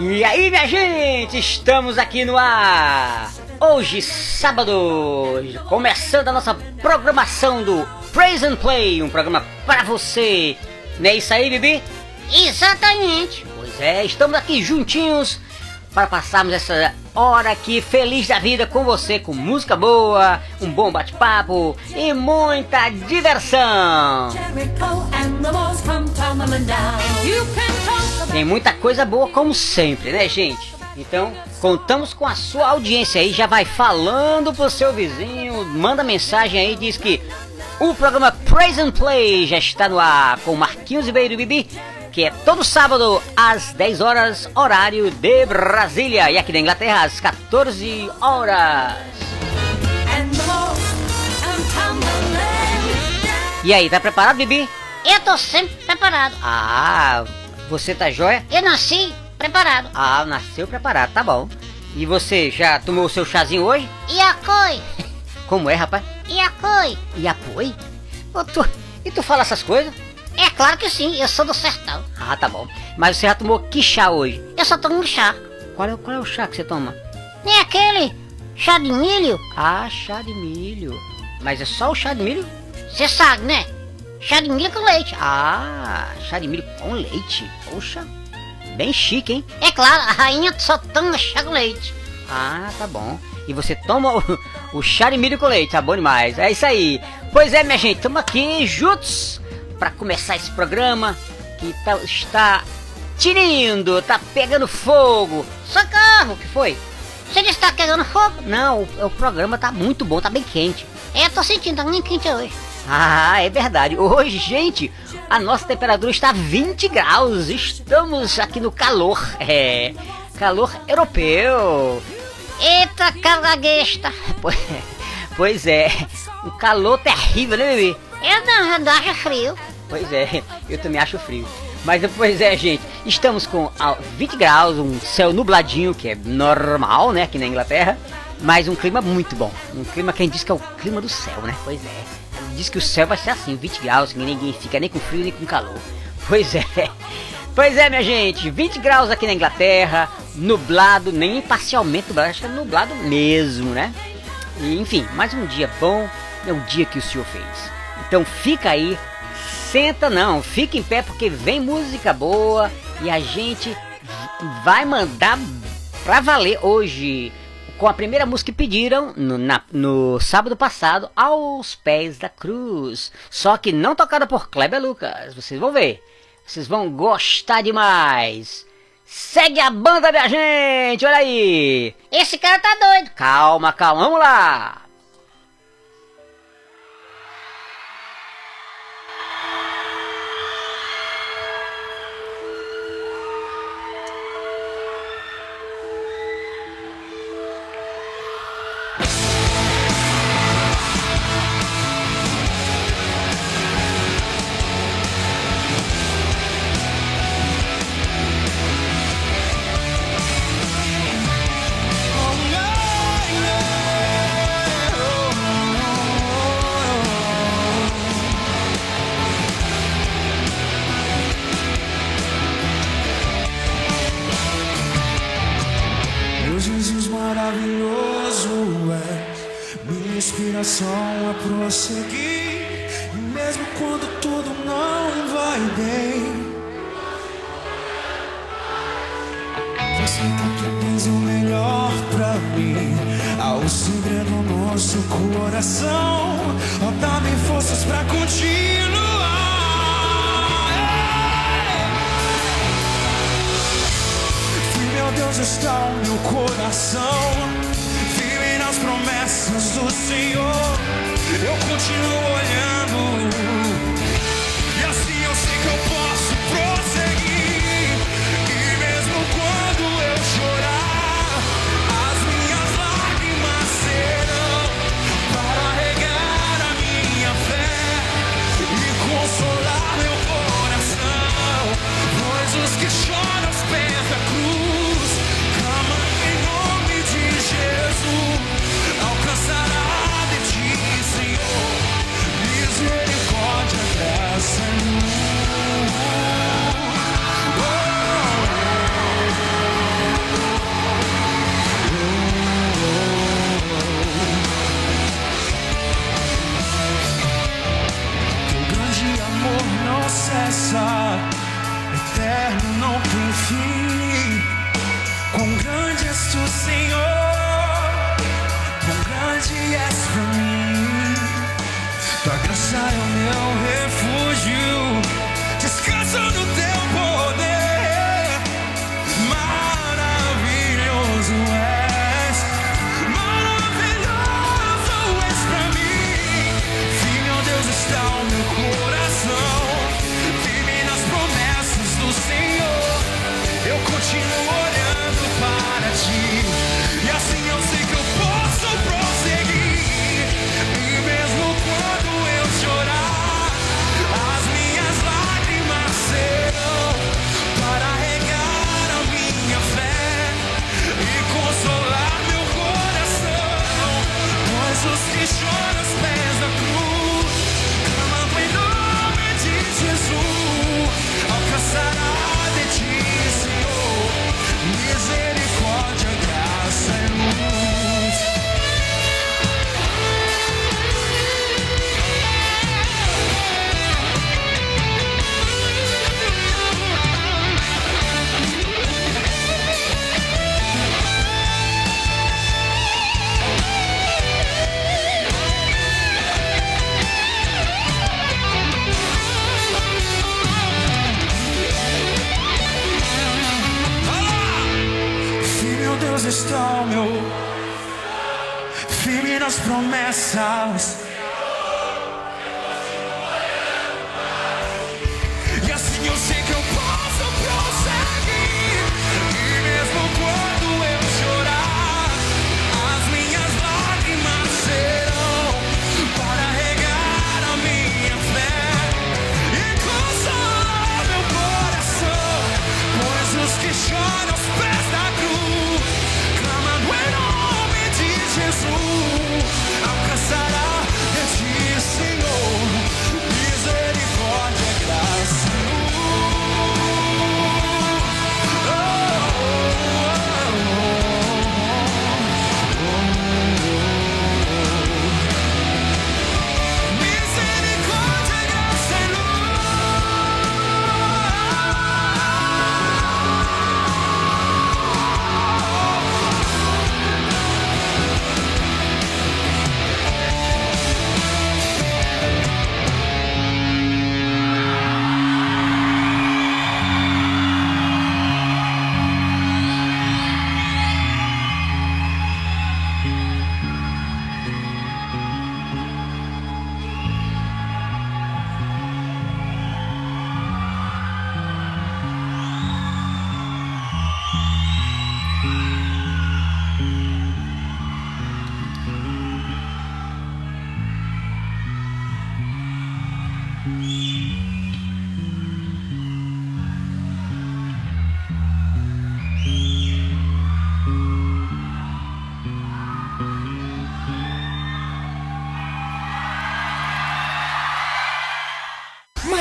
E aí, minha gente, estamos aqui no ar. Hoje, sábado, começando a nossa programação do Praise and Play, um programa para você. Não é isso aí, Bibi? Exatamente. Pois é, estamos aqui juntinhos para passarmos essa hora aqui feliz da vida com você, com música boa, um bom bate-papo e muita diversão. Tem muita coisa boa como sempre, né, gente? Então, contamos com a sua audiência aí, já vai falando pro seu vizinho, manda mensagem aí, diz que o programa Praise and Play já está no ar com Marquinhos e Bibi, que é todo sábado às 10 horas, horário de Brasília, e aqui na Inglaterra às 14 horas. E aí, tá preparado, Bibi? Eu tô sempre preparado. Ah, você tá joia? Eu nasci preparado. Ah, nasceu preparado, tá bom. E você já tomou o seu chazinho hoje? E a coi? Como é, rapaz? E a coi? E apoio? Ô, tu, e tu fala essas coisas? É claro que sim, eu sou do sertão. Ah, tá bom. Mas você já tomou que chá hoje? Eu só tomo chá. Qual é, qual é o chá que você toma? Nem aquele chá de milho. Ah, chá de milho. Mas é só o chá de milho? Você sabe, né? Chá de milho com leite. Ah, chá de milho com leite. Poxa, bem chique, hein? É claro, a rainha só toma chá com leite. Ah, tá bom. E você toma o, o chá de milho com leite, tá bom demais. É isso aí. Pois é, minha gente, estamos aqui juntos para começar esse programa que tá- está tinindo, tá pegando fogo. Socorro! O que foi? Você disse que tá pegando fogo? Não, o, o programa tá muito bom, tá bem quente. É, eu tô sentindo, tá muito quente hoje. Ah, é verdade. Hoje, gente, a nossa temperatura está 20 graus. Estamos aqui no calor. É, calor europeu. Eita, cagaguesta. Pois, pois é, um calor terrível, né, bebê? Eu não, eu não acho frio. Pois é, eu também acho frio. Mas pois é, gente, estamos com ah, 20 graus, um céu nubladinho, que é normal, né, aqui na Inglaterra, mas um clima muito bom. Um clima que a gente diz que é o clima do céu, né? Pois é. Diz que o céu vai ser assim, 20 graus, que ninguém fica nem com frio nem com calor. Pois é. Pois é, minha gente, 20 graus aqui na Inglaterra, nublado, nem parcialmente nublado, acho que é nublado mesmo, né? E, enfim, mais um dia bom, é o dia que o senhor fez. Então fica aí, senta não, fica em pé porque vem música boa e a gente vai mandar pra valer hoje com a primeira música que pediram no, na- no sábado passado, Aos Pés da Cruz. Só que não tocada por Kleber Lucas, vocês vão ver. Vocês vão gostar demais. Segue a banda, minha gente, olha aí. Esse cara tá doido. Calma, calma, vamos lá.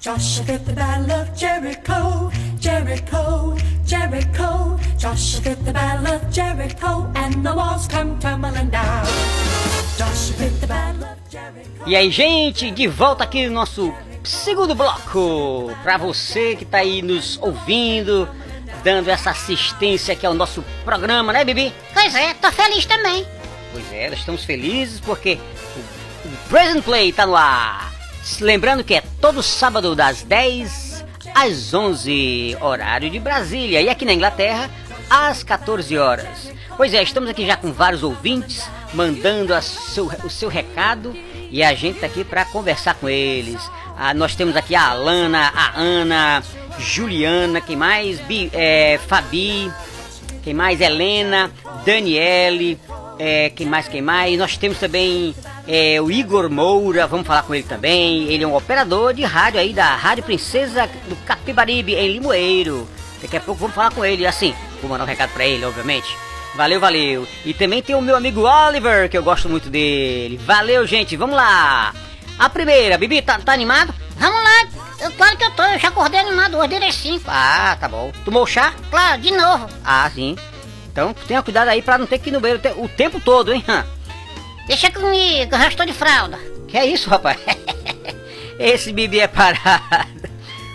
Joshua the battle of Jericho, Jericho, Jericho. Joshua the battle of Jericho, and the walls come tumbling down. Joshua the battle of Jericho. E aí, gente, de volta aqui no nosso segundo bloco. Pra você que tá aí nos ouvindo, dando essa assistência aqui ao nosso programa, né, Bibi? Pois é, tô feliz também. Pois é, nós estamos felizes porque o, o Present Play tá no ar. Lembrando que é todo sábado das 10 às 11, horário de Brasília. E aqui na Inglaterra, às 14 horas. Pois é, estamos aqui já com vários ouvintes mandando seu- o seu recado e a gente tá aqui para conversar com eles. Ah, nós temos aqui a Alana, a Ana, Juliana, quem mais? Bi, é, Fabi, quem mais? Helena, Daniele, é, quem mais, quem mais? Nós temos também é, o Igor Moura, vamos falar com ele também. Ele é um operador de rádio aí da Rádio Princesa do Capibaribe, em Limoeiro. Daqui a pouco vamos falar com ele, assim, vou mandar um recado pra ele, obviamente. Valeu, valeu. E também tem o meu amigo Oliver, que eu gosto muito dele. Valeu, gente, vamos lá. A primeira, Bibi, tá, tá animado? Vamos lá, eu, claro que eu tô, eu já acordei animado hoje, as 5. Ah, tá bom. Tomou chá? Claro, de novo. Ah, sim. Então tenha cuidado aí pra não ter que ir no banheiro o te- o tempo todo, hein? Deixa comigo, eu já estou de fralda. Que é isso, rapaz? Esse Bibi é parado.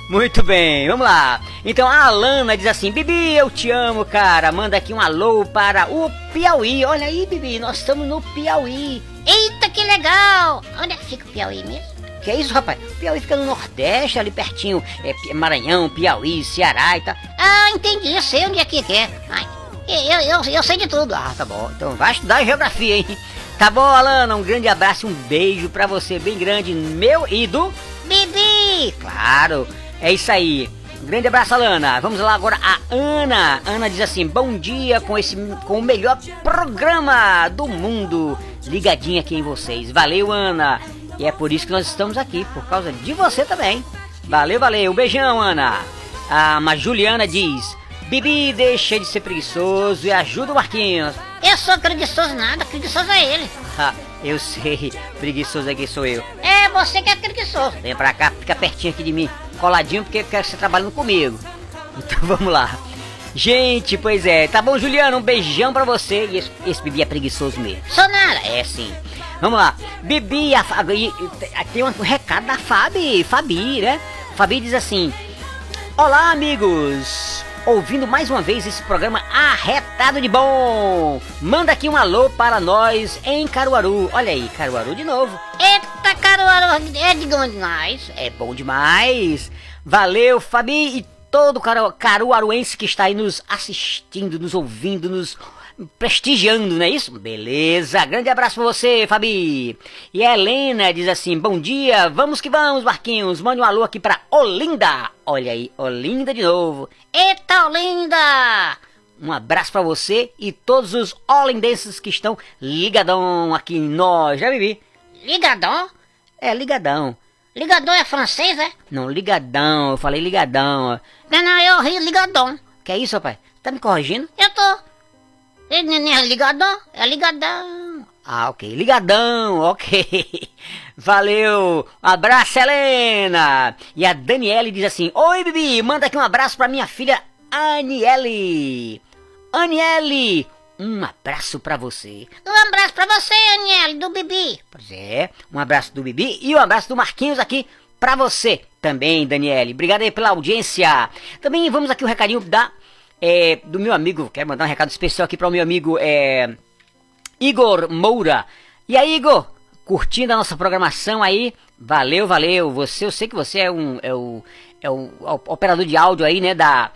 Muito bem, vamos lá. Então a Alana diz assim: Bibi, eu te amo, cara. Manda aqui um alô para o Piauí. Olha aí, Bibi, nós estamos no Piauí. Eita, que legal! Onde é que fica o Piauí mesmo? Que é isso, rapaz? O Piauí fica no Nordeste, ali pertinho. É Maranhão, Piauí, Ceará e tal. Ah, entendi, eu sei onde é que é. Ai, eu, eu, eu sei de tudo. Ah, tá bom. Então vai estudar geografia, hein? Tá bom, Alana. Um grande abraço, um beijo pra você, bem grande, meu e do Bibi! Claro, é isso aí. Um grande abraço, Alana. Vamos lá agora a Ana. Ana diz assim: Bom dia com esse com o melhor programa do mundo. Ligadinha aqui em vocês. Valeu, Ana. E é por isso que nós estamos aqui, por causa de você também. Valeu, valeu. Um beijão, Ana. A mas Juliana diz: Bibi, deixa de ser preguiçoso e ajuda o Marquinhos. Eu sou preguiçoso nada, preguiçoso é ele. Ah, eu sei, preguiçoso aqui sou eu. É você que é preguiçoso. Vem pra cá, fica pertinho aqui de mim, coladinho, porque eu quero que você trabalhando comigo. Então vamos lá. Gente, pois é, tá bom, Juliano, um beijão pra você. E esse, esse Bibi é preguiçoso mesmo. Sou nada. É sim. Vamos lá. Bibi, a Fabi, tem um recado da Fabi, Fabi, né? Fabi diz assim: Olá, amigos! Ouvindo mais uma vez esse programa arretado de bom! Manda aqui um alô para nós em Caruaru. Olha aí, Caruaru de novo. Eita, Caruaru, é de onde nós? É bom demais. Valeu, Fabi e todo caru caruaruense que está aí nos assistindo, nos ouvindo, nos prestigiando, não é isso? Beleza, grande abraço pra você, Fabi. E a Helena diz assim: Bom dia, vamos que vamos, Marquinhos. Mande um alô aqui pra Olinda. Olha aí, Olinda de novo. Eita, linda! Um abraço pra você e todos os olindenses que estão ligadão aqui em nós, já Bibi? Ligadão? É, ligadão. Ligadão é francês, é? Não, ligadão, eu falei ligadão. Não, não, eu ri ligadão. Que é isso, rapaz? Tá me corrigindo? Eu tô. Ele não é ligadão? É ligadão. Ah, ok. Ligadão, ok. Valeu. Abraço, Helena. E a Daniele diz assim: Oi, Bibi, manda aqui um abraço pra minha filha Aniele. Aniele, um abraço pra você. Um abraço pra você, Aniele, do Bibi. Pois é, um abraço do Bibi e um abraço do Marquinhos aqui pra você também, Daniele. Obrigado aí pela audiência. Também vamos aqui o recadinho da, é, do meu amigo. Quero mandar um recado especial aqui para o meu amigo é, Igor Moura. E aí, Igor? Curtindo a nossa programação aí? Valeu, valeu. Você, eu sei que você é um, é o, é o operador de áudio aí, né? Da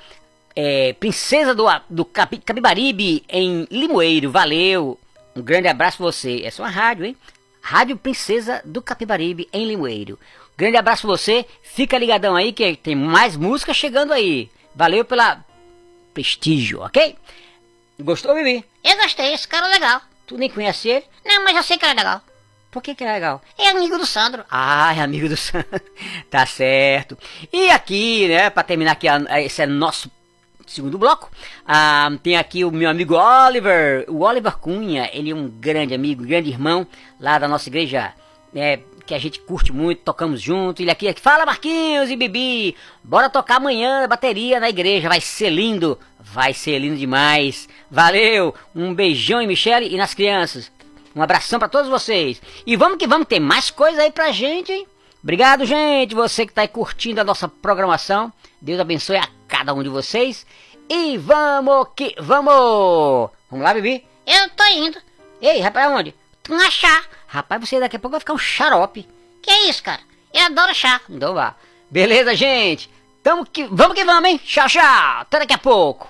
é, Princesa do, do Capi- Capibaribe em Limoeiro. Valeu. Um grande abraço pra você. Essa é uma rádio, hein? Rádio Princesa do Capibaribe em Limoeiro. Grande abraço pra você. Fica ligadão aí que tem mais música chegando aí. Valeu pela prestígio, ok? Gostou, Bibi? Eu gostei, esse cara é legal. Tu nem conhece ele? Não, mas eu sei que ele é legal. Por que que é legal? É amigo do Sandro. Ah, é amigo do Sandro. tá certo. E aqui, né, pra terminar aqui, esse é nosso segundo bloco, ah, tem aqui o meu amigo Oliver, o Oliver Cunha, ele é um grande amigo, grande irmão lá da nossa igreja, né, que a gente curte muito, tocamos junto, ele aqui, aqui, fala Marquinhos e Bibi, bora tocar amanhã bateria na igreja, vai ser lindo, vai ser lindo demais, valeu, um beijão em Michele e nas crianças, um abração pra todos vocês. E vamos que vamos, tem mais coisa aí pra gente, hein? Obrigado, gente, você que tá aí curtindo a nossa programação. Deus abençoe a cada um de vocês. E vamos que vamos! Vamos lá, Bibi? Eu tô indo. Ei, rapaz, aonde? Tu não achar. Rapaz, você daqui a pouco vai ficar um xarope. Que é isso, cara? Eu adoro chá. Então vá. Beleza, gente? Tamo que, vamos que vamos, hein? Tchau, tchau. Até daqui a pouco.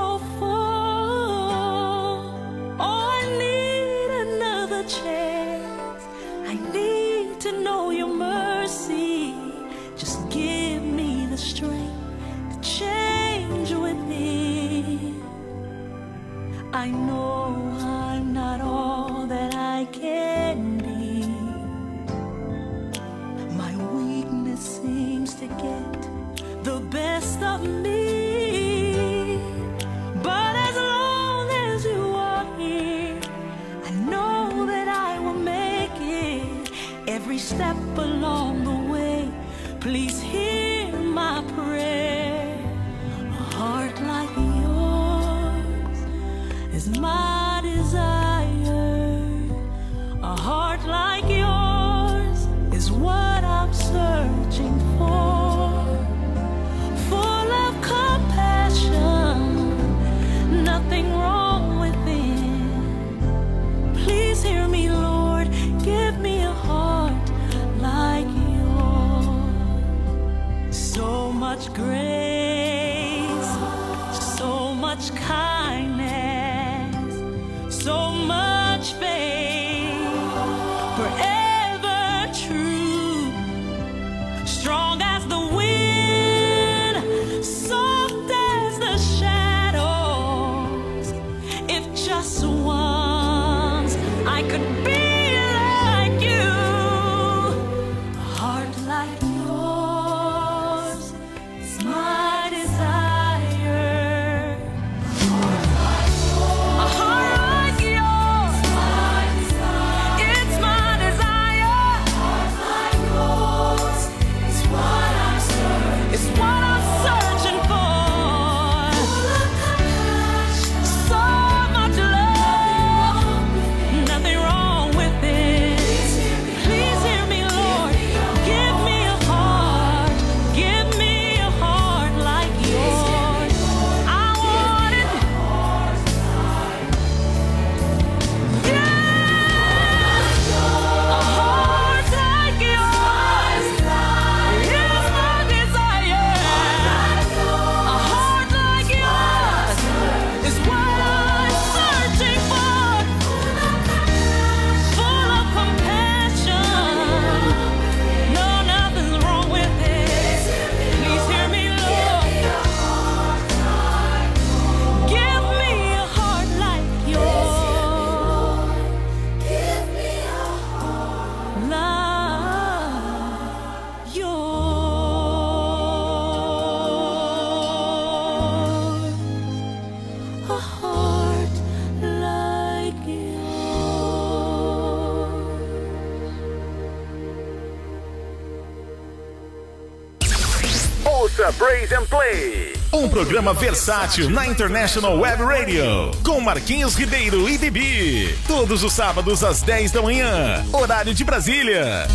programa versátil na International Web Radio, com Marquinhos Ribeiro e Bibi Todos os sábados às 10 da manhã, horário de Brasília.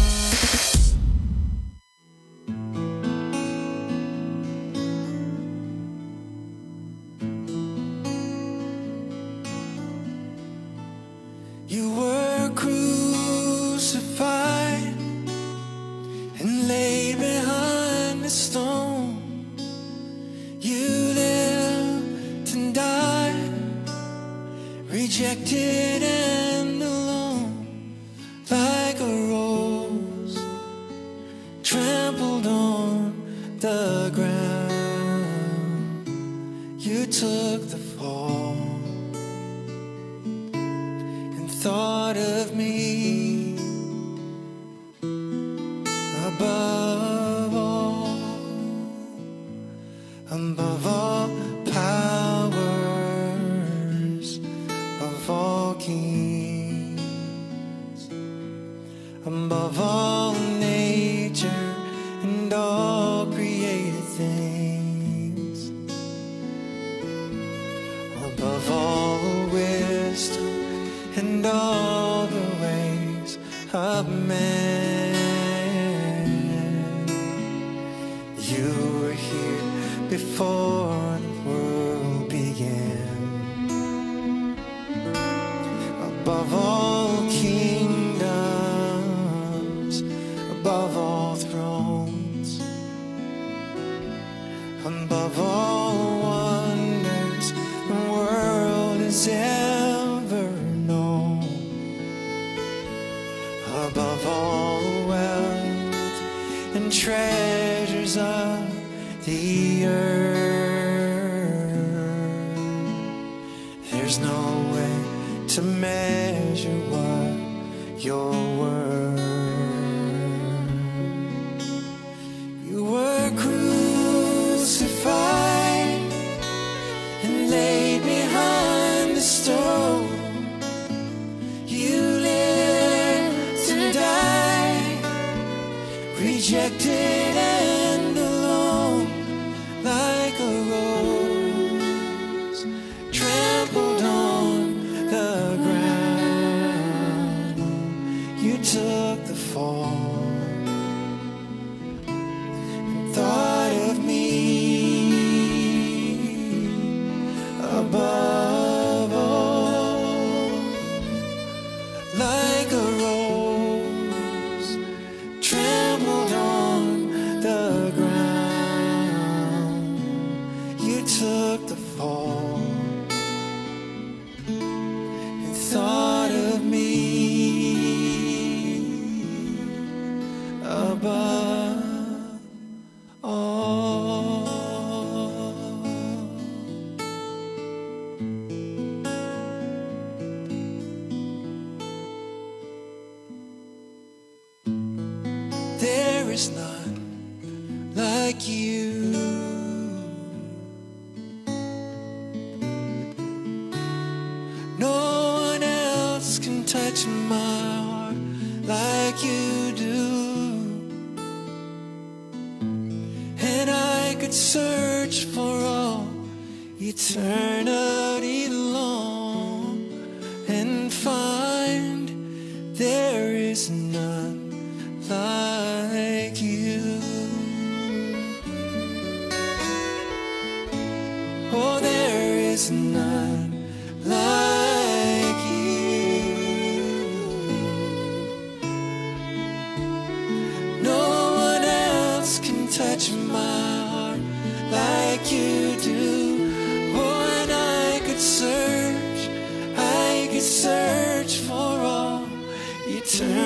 You were cruel. rejected touch my heart like you do. Oh, and I could search, I could search for all eternity.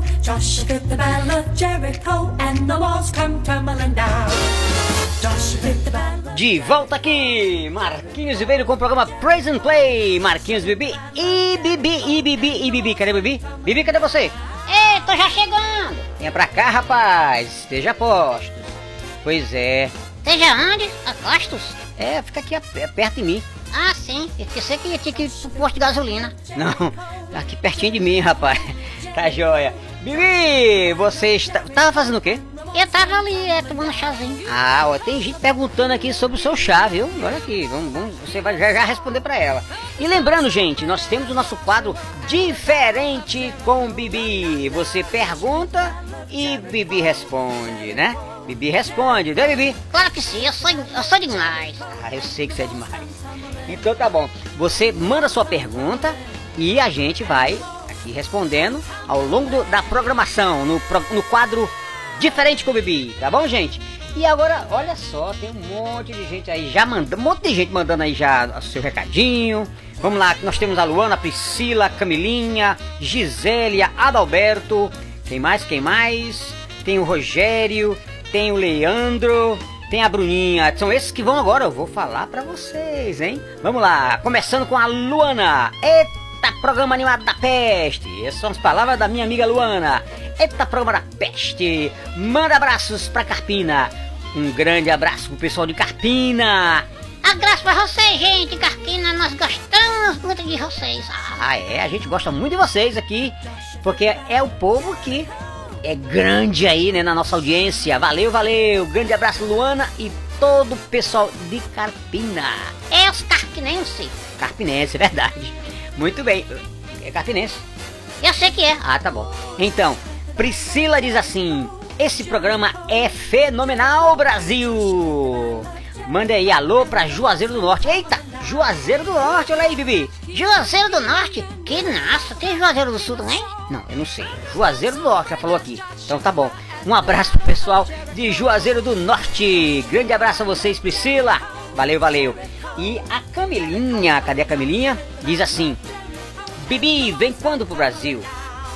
Joshua fit the battle of Jericho, and the walls come tumbling down. Joshua the battle De volta aqui, Marquinhos Ribeiro com o programa Praise and Play. Marquinhos Bibi e Bibi e Bibi e Bibi. Cadê Bibi? Bibi, cadê você? Ei, tô já chegando. Venha pra cá, rapaz. Esteja a postos. Pois é. Esteja onde? Acostos? É, fica aqui a- perto de mim. Ah, sim. Eu pensei que ia ter que ir pro posto de gasolina. Não, tá aqui pertinho de mim, rapaz. Tá joia. Bibi, você está... tava fazendo o quê? Eu tava ali, é, tomando chazinho. Ah, ó, tem gente perguntando aqui sobre o seu chá, viu? Olha aqui, vamos, vamos- você vai já, já responder pra ela. E lembrando, gente, nós temos o nosso quadro Diferente com Bibi. Você pergunta e Bibi responde, né? Bibi responde, né, Bibi? Claro que sim, eu sou, eu sou demais. Ah, eu sei que você é demais. Então tá bom. Você manda sua pergunta e a gente vai aqui respondendo ao longo do- da programação, no, no quadro Diferente com o Bibi, tá bom, gente? E agora, olha só, tem um monte de gente aí já mandando, um monte de gente mandando aí já o seu recadinho. Vamos lá, nós temos a Luana, a Priscila, a Camilinha, Gisélia, Adalberto. Quem mais? Quem mais? Tem o Rogério, tem o Leandro, tem a Bruninha. São esses que vão agora, eu vou falar pra vocês, hein? Vamos lá, começando com a Luana. Eita, programa animado da peste. Essas são as palavras da minha amiga Luana. Eita, programa da peste. Manda abraços pra Carpina. Um grande abraço pro pessoal de Carpina. Abraço pra vocês, gente. Carpina, nós gostamos muito de vocês. Ah, Ah, é, a gente gosta muito de vocês aqui, porque é o povo que é grande aí, né, na nossa audiência. Valeu, valeu. Grande abraço, Luana e todo o pessoal de Carpina. é os carpinenses. Carpinense, é verdade. Muito bem. É carpinense. Eu sei que é. Ah, tá bom. Então, Priscila diz assim: Esse programa é fenomenal, Brasil! Manda aí alô pra Juazeiro do Norte. Eita, Juazeiro do Norte, olha aí, Bibi. Juazeiro do Norte? Que nossa, tem Juazeiro do Sul também? Não, eu não sei. Juazeiro do Norte, já falou aqui. Então tá bom. Um abraço pro pessoal de Juazeiro do Norte. Grande abraço a vocês, Priscila. Valeu, valeu. E a Camilinha, cadê a Camilinha? Diz assim: Bibi, vem quando pro Brasil?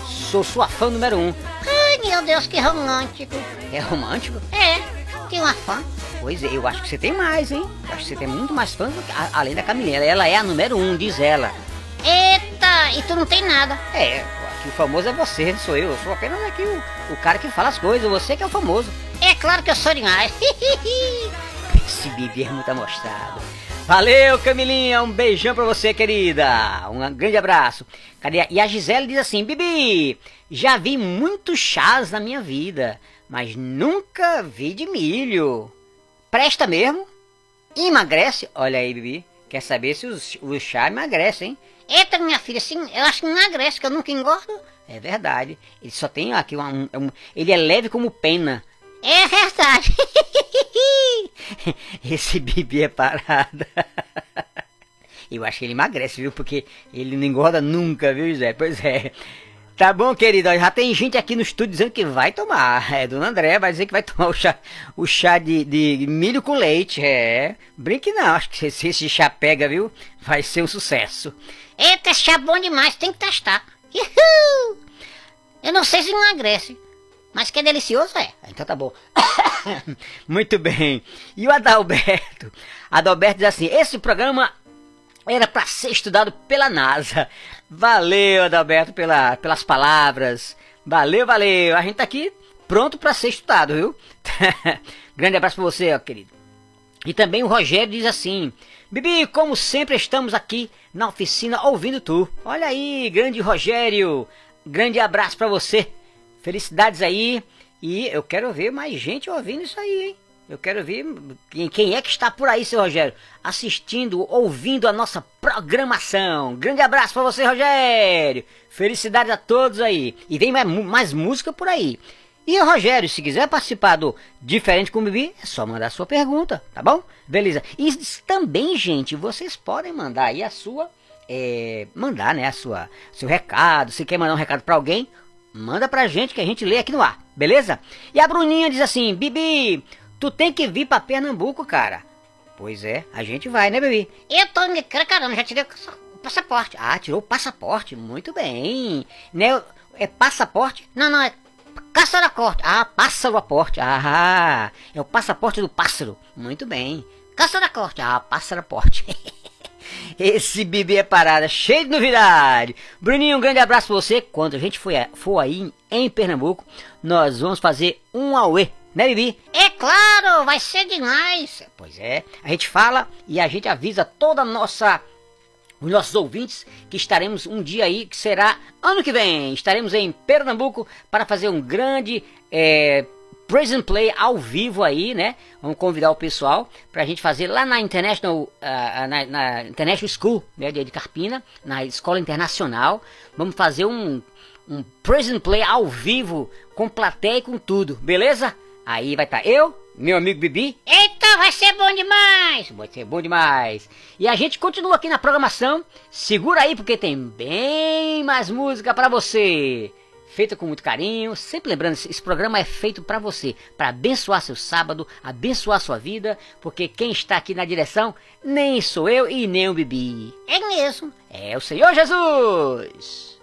Sou sua fã número um. Ai, meu Deus, que romântico. É romântico? É, tem uma fã. Pois é, eu acho que você tem mais, hein? Eu acho que você tem muito mais fãs do que- a- além da Camilinha. Ela é a número um, diz ela. Eita, e tu não tem nada. É, aqui o famoso é você, não sou eu. Eu sou apenas aqui o, o cara que fala as coisas. Você que é o famoso. É claro que eu sou demais. Esse Bibi é muito amostrado. Valeu, Camilinha. Um beijão pra você, querida. Um grande abraço. E a Gisele diz assim: Bibi, já vi muitos chás na minha vida, mas nunca vi de milho. Presta mesmo? Emagrece? Olha aí, Bibi. Quer saber se os, os chá emagrecem, hein? Eita, minha filha, assim, eu acho que emagrece, que eu nunca engordo. É verdade. Ele só tem uma, um, um- Ele é leve como pena. É verdade. Esse Bibi é parada. Eu acho que ele emagrece, viu? Porque ele não engorda nunca, viu, Zé? Pois é. Tá bom, querido. Já tem gente aqui no estúdio dizendo que vai tomar. É, Dona André vai dizer que vai tomar o chá, o chá de, de milho com leite. É. Brinque não. Acho que se esse chá pega, viu? Vai ser um sucesso. Eita, esse chá é bom demais, tem que testar. Uhul. Eu não sei se emagrece, mas que é delicioso é. Então tá bom. Muito bem. E o Adalberto? Adalberto diz assim: esse programa era para ser estudado pela NASA. Valeu, Adalberto, pela, pelas palavras. Valeu, valeu. A gente tá aqui pronto para ser estudado, viu? Grande abraço pra você, ó, querido. E também o Rogério diz assim: Bibi, como sempre estamos aqui na oficina ouvindo tu. Olha aí, grande Rogério. Grande abraço pra você. Felicidades aí. E eu quero ver mais gente ouvindo isso aí, hein? Eu quero ver quem, é que está por aí, seu Rogério, assistindo, ouvindo a nossa programação. Grande abraço para você, Rogério. Felicidades a todos aí. E vem mais, mais música por aí. E Rogério, se quiser participar do Diferente com o Bibi, é só mandar sua pergunta, tá bom? Beleza. E também, gente, vocês podem mandar aí a sua. é, mandar, né, a sua, seu recado. Se quer mandar um recado para alguém, manda pra gente que a gente lê aqui no ar, beleza? E a Bruninha diz assim: Bibi, tu tem que vir pra Pernambuco, cara. Pois é, a gente vai, né, Bibi? Eu tô me caramba, já tirei o passaporte. Ah, tirou o passaporte, muito bem. Né, é passaporte? Não, não, é caçar a corte. Ah, pássaro a porte. Ah, é o passaporte do pássaro. Muito bem. Caçar a corte. Ah, pássaro a porte. Esse Bibi é parada, cheio de novidade. Bruninho, um grande abraço pra você. Quando a gente for, for aí em, em Pernambuco, nós vamos fazer um Aue, né, Bibi? É claro, vai ser demais. Pois é, a gente fala e a gente avisa toda a nossa os nossos ouvintes que estaremos um dia aí que será ano que vem. Estaremos em Pernambuco para fazer um grande é, Praise and Play ao vivo aí, né? Vamos convidar o pessoal para a gente fazer lá na International, ah, na, na International School né, de Carpina, na Escola Internacional. Vamos fazer um, um Praise and Play ao vivo com plateia e com tudo, beleza? Aí vai estar eu, meu amigo Bibi, Eita, vai ser bom demais. vai ser bom demais. E a gente continua aqui na programação. Segura aí porque tem bem mais música pra você. Feita com muito carinho. Sempre lembrando, esse programa é feito pra você, Pra abençoar seu sábado, abençoar sua vida, porque quem está aqui na direção nem sou eu e nem o Bibi. É mesmo. É o Senhor Jesus.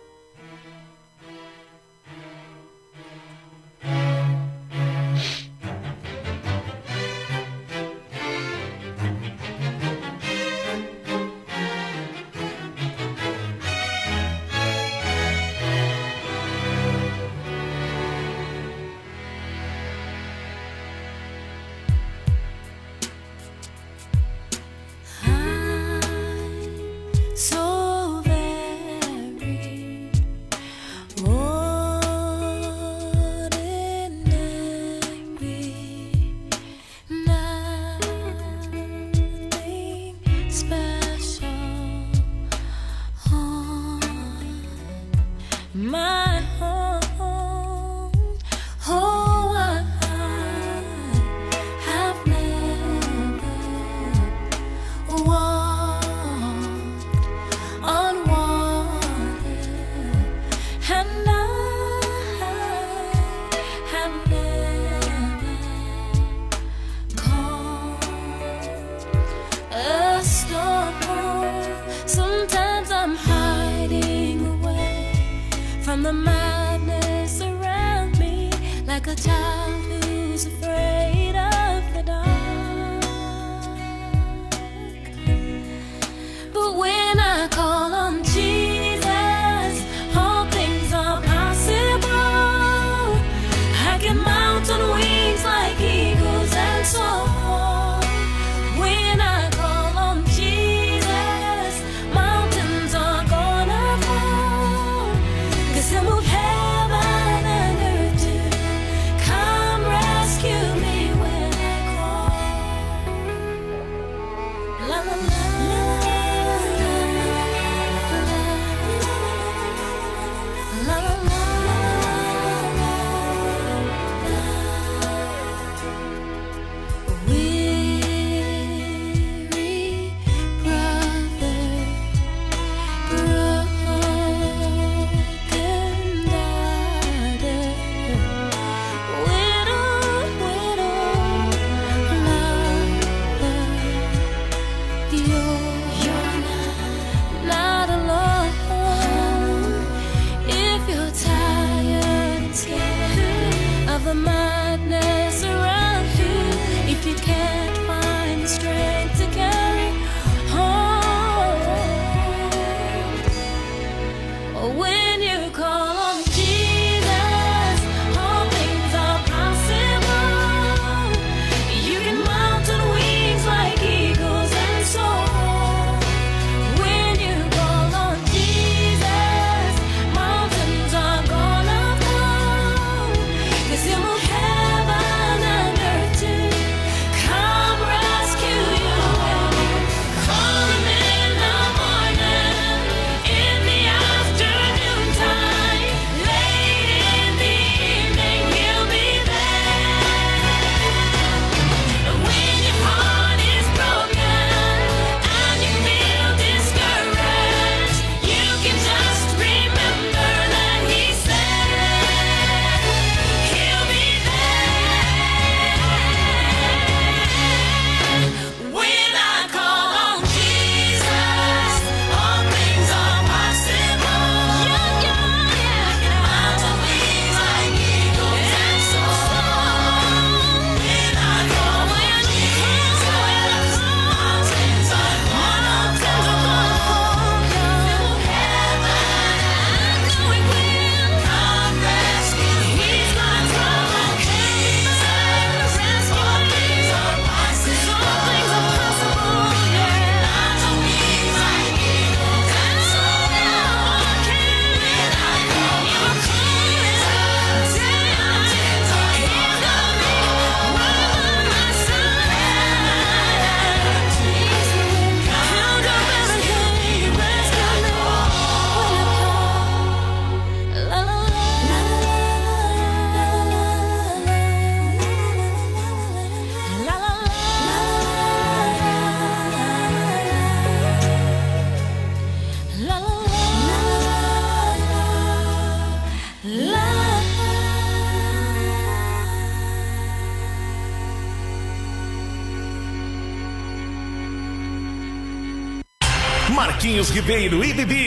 Ribeiro e Bibi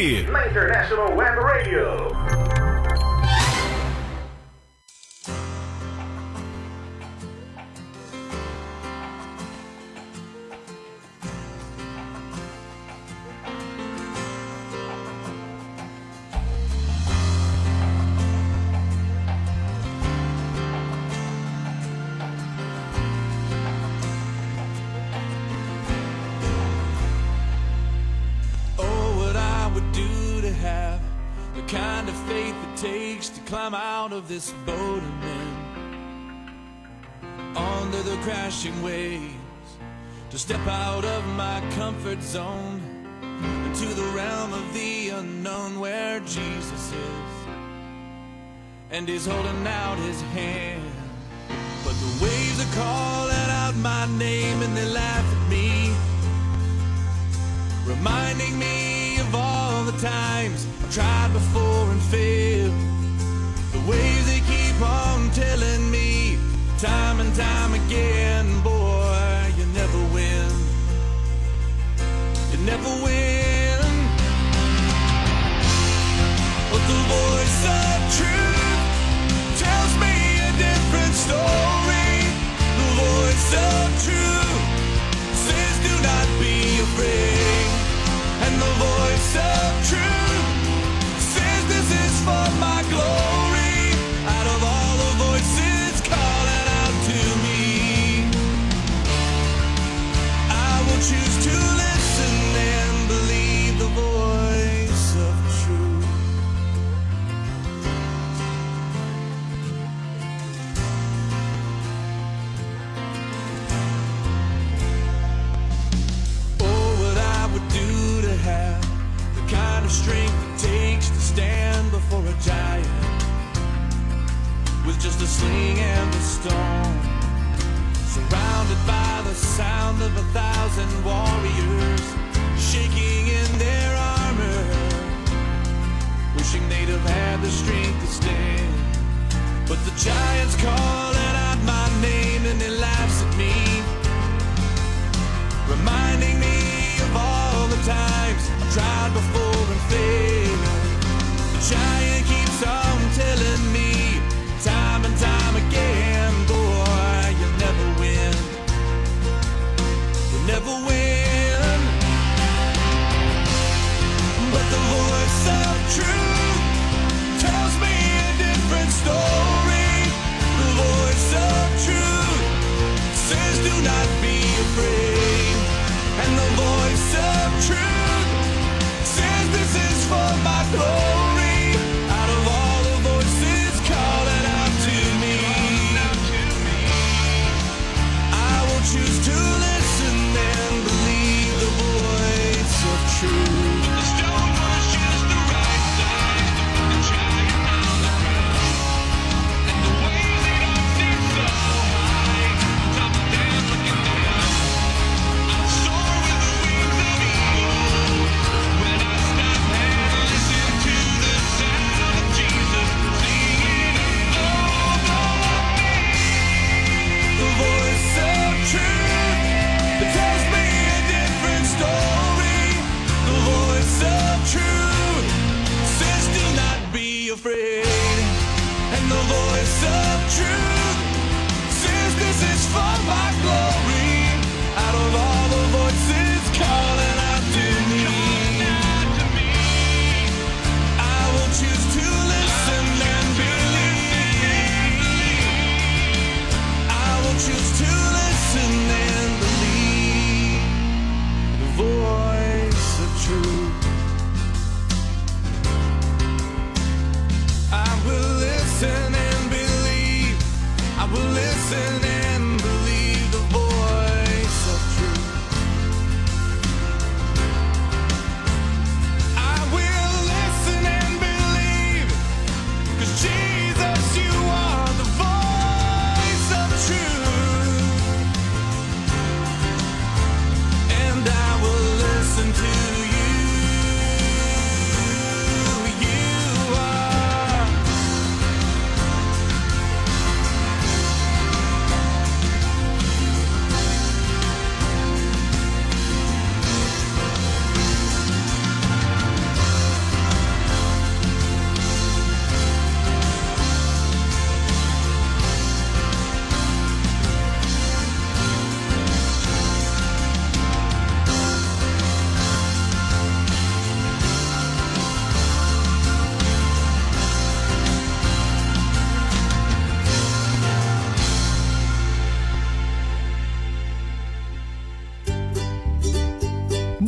under the crashing waves To step out of my comfort zone Into the realm of the unknown where Jesus is And he's holding out his hand. But the waves are calling out my name and they laugh at me Reminding me of all the times I've tried before and failed. The waves they keep on telling me Time and time again, boy, you never win. You never win. But the boy. for a giant with just a sling and a stone. Surrounded by the sound of a thousand warriors shaking in their armor, wishing they'd have had the strength to stand. But the giant's calling out my name and he laughs at me, reminding me of all the times I've tried before and failed.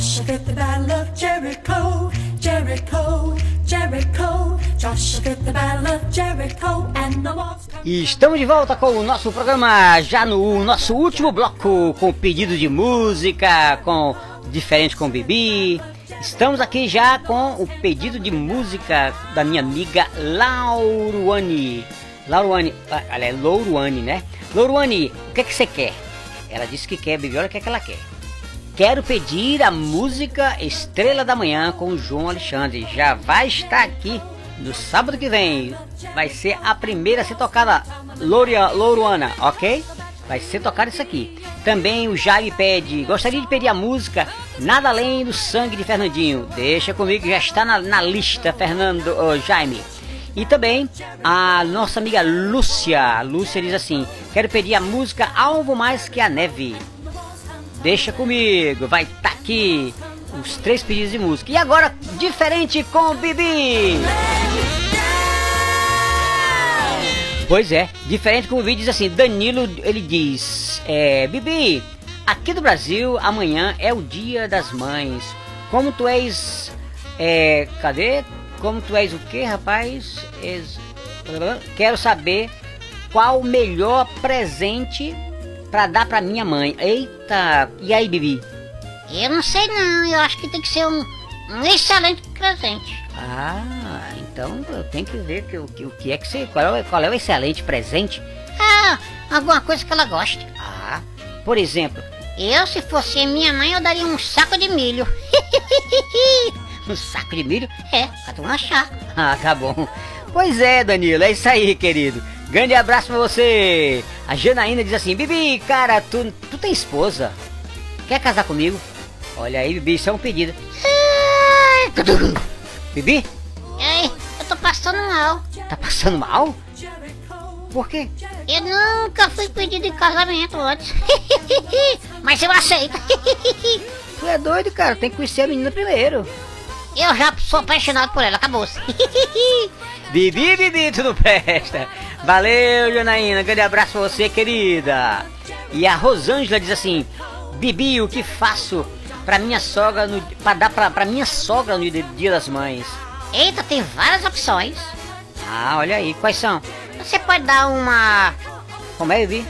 Joshua the battle of Jericho, Jericho, Jericho. Joshua fit the battle of Jericho, and the walls come. Estamos de volta com o nosso programa, já no nosso último bloco, com pedido de música, com diferente com Bibi. Estamos aqui já com o pedido de música da minha amiga Lauruane. Lauruane, ah, ela é Louruane, né? Louruane, o que é que você quer? Ela disse que quer, Bibi, olha o que é que ela quer. Quero pedir a música Estrela da Manhã com o João Alexandre. Já vai estar aqui no sábado que vem. Vai ser a primeira a ser tocada, Louria, Louruana, ok? Vai ser tocado isso aqui. Também o Jaime pede, gostaria de pedir a música Nada Além do Sangue de Fernandinho. Deixa comigo, já está na, na lista, Fernando, ô, Jaime. E também a nossa amiga Lúcia. Lúcia diz assim: Quero pedir a música Alvo Mais Que a Neve. Deixa comigo, vai estar aqui os três pedidos de música. E agora, diferente com o Bibi. Pois é, diferente com o Bibi diz assim, Danilo, ele diz, é, Bibi, aqui do Brasil, amanhã é o dia das mães. Como tu és, é, cadê? Como tu és o que, rapaz? Quero saber qual o melhor presente pra dar pra minha mãe. Eita, e aí, Bibi? Eu não sei não, eu acho que tem que ser um, um excelente presente. Ah, então eu tenho que ver que, o que, o que é que você. Qual é, o- qual é o excelente presente? Ah, alguma coisa que ela goste. Ah, por exemplo, Eu, se fosse minha mãe, eu daria um saco de milho. um saco de milho? É, pra tu lanchar. Ah, tá bom. Pois é, Danilo, é isso aí, querido. Grande abraço pra você. A Janaína diz assim: Bibi, cara, tu, tu tem esposa? Quer casar comigo? Olha aí, Bibi, isso é um pedido. Bibi, Ei, eu tô passando mal. tá passando mal? Por quê? Eu nunca fui pedido em casamento antes. Mas eu aceito. Tu é doido, cara, tem que conhecer a menina primeiro. Eu já sou apaixonado por ela, acabou-se. Bibi, Bibi, tu não presta. Valeu, Janaína. Grande abraço pra você, querida. E a Rosângela diz assim: Bibi, o que faço pra minha sogra no, pra dar pra, pra minha sogra no dia- das mães? Eita, tem várias opções. Ah, olha aí, quais são? Você pode dar uma. Como é, Bibi?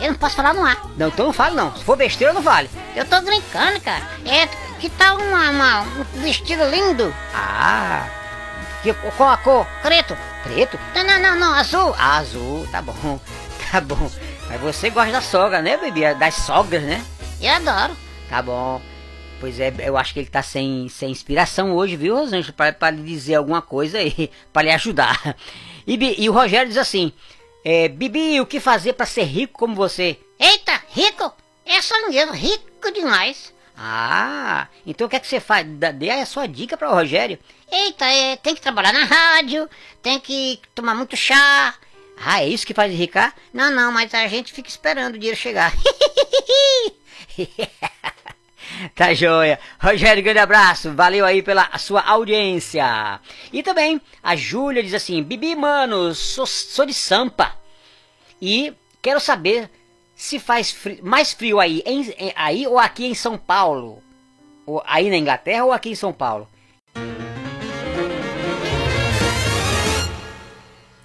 Eu não posso falar no ar. Não, então não fale não. Se for besteira, não vale. Eu tô brincando, cara. É, que tal uma, uma- um vestido lindo? Ah, que, qual a cor? Preto. Preto? Não, não, não, não, azul. Ah, azul, tá bom, tá bom. Mas você gosta da sogra, né, Bibi? Das sogras, né? Eu adoro. Tá bom. Pois é, eu acho que ele tá sem, sem inspiração hoje, viu, Rosângela? Pra, pra lhe dizer alguma coisa aí, pra lhe ajudar. E, e o Rogério diz assim: é, Bibi, o que fazer pra ser rico como você? Eita, rico? É sangueiro, rico demais. Ah, então o que é que você faz? Dê a sua dica para o Rogério. Eita, é, tem que trabalhar na rádio, tem que tomar muito chá. Ah, é isso que faz enricar? Não, não, mas a gente fica esperando o dinheiro chegar. Tá joia. Rogério, grande abraço. Valeu aí pela sua audiência. E também a Júlia diz assim: Bibi, mano, sou, sou de Sampa. E quero saber se faz fri- mais frio aí, em- em- aí ou aqui em São Paulo. Ou aí na Inglaterra ou aqui em São Paulo.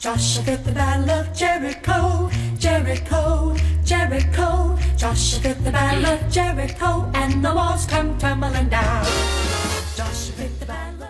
Joshua did the battle of Jericho, Jericho, Jericho. Joshua did the battle of Jericho, and the walls come tumbling down. Joshua the battle.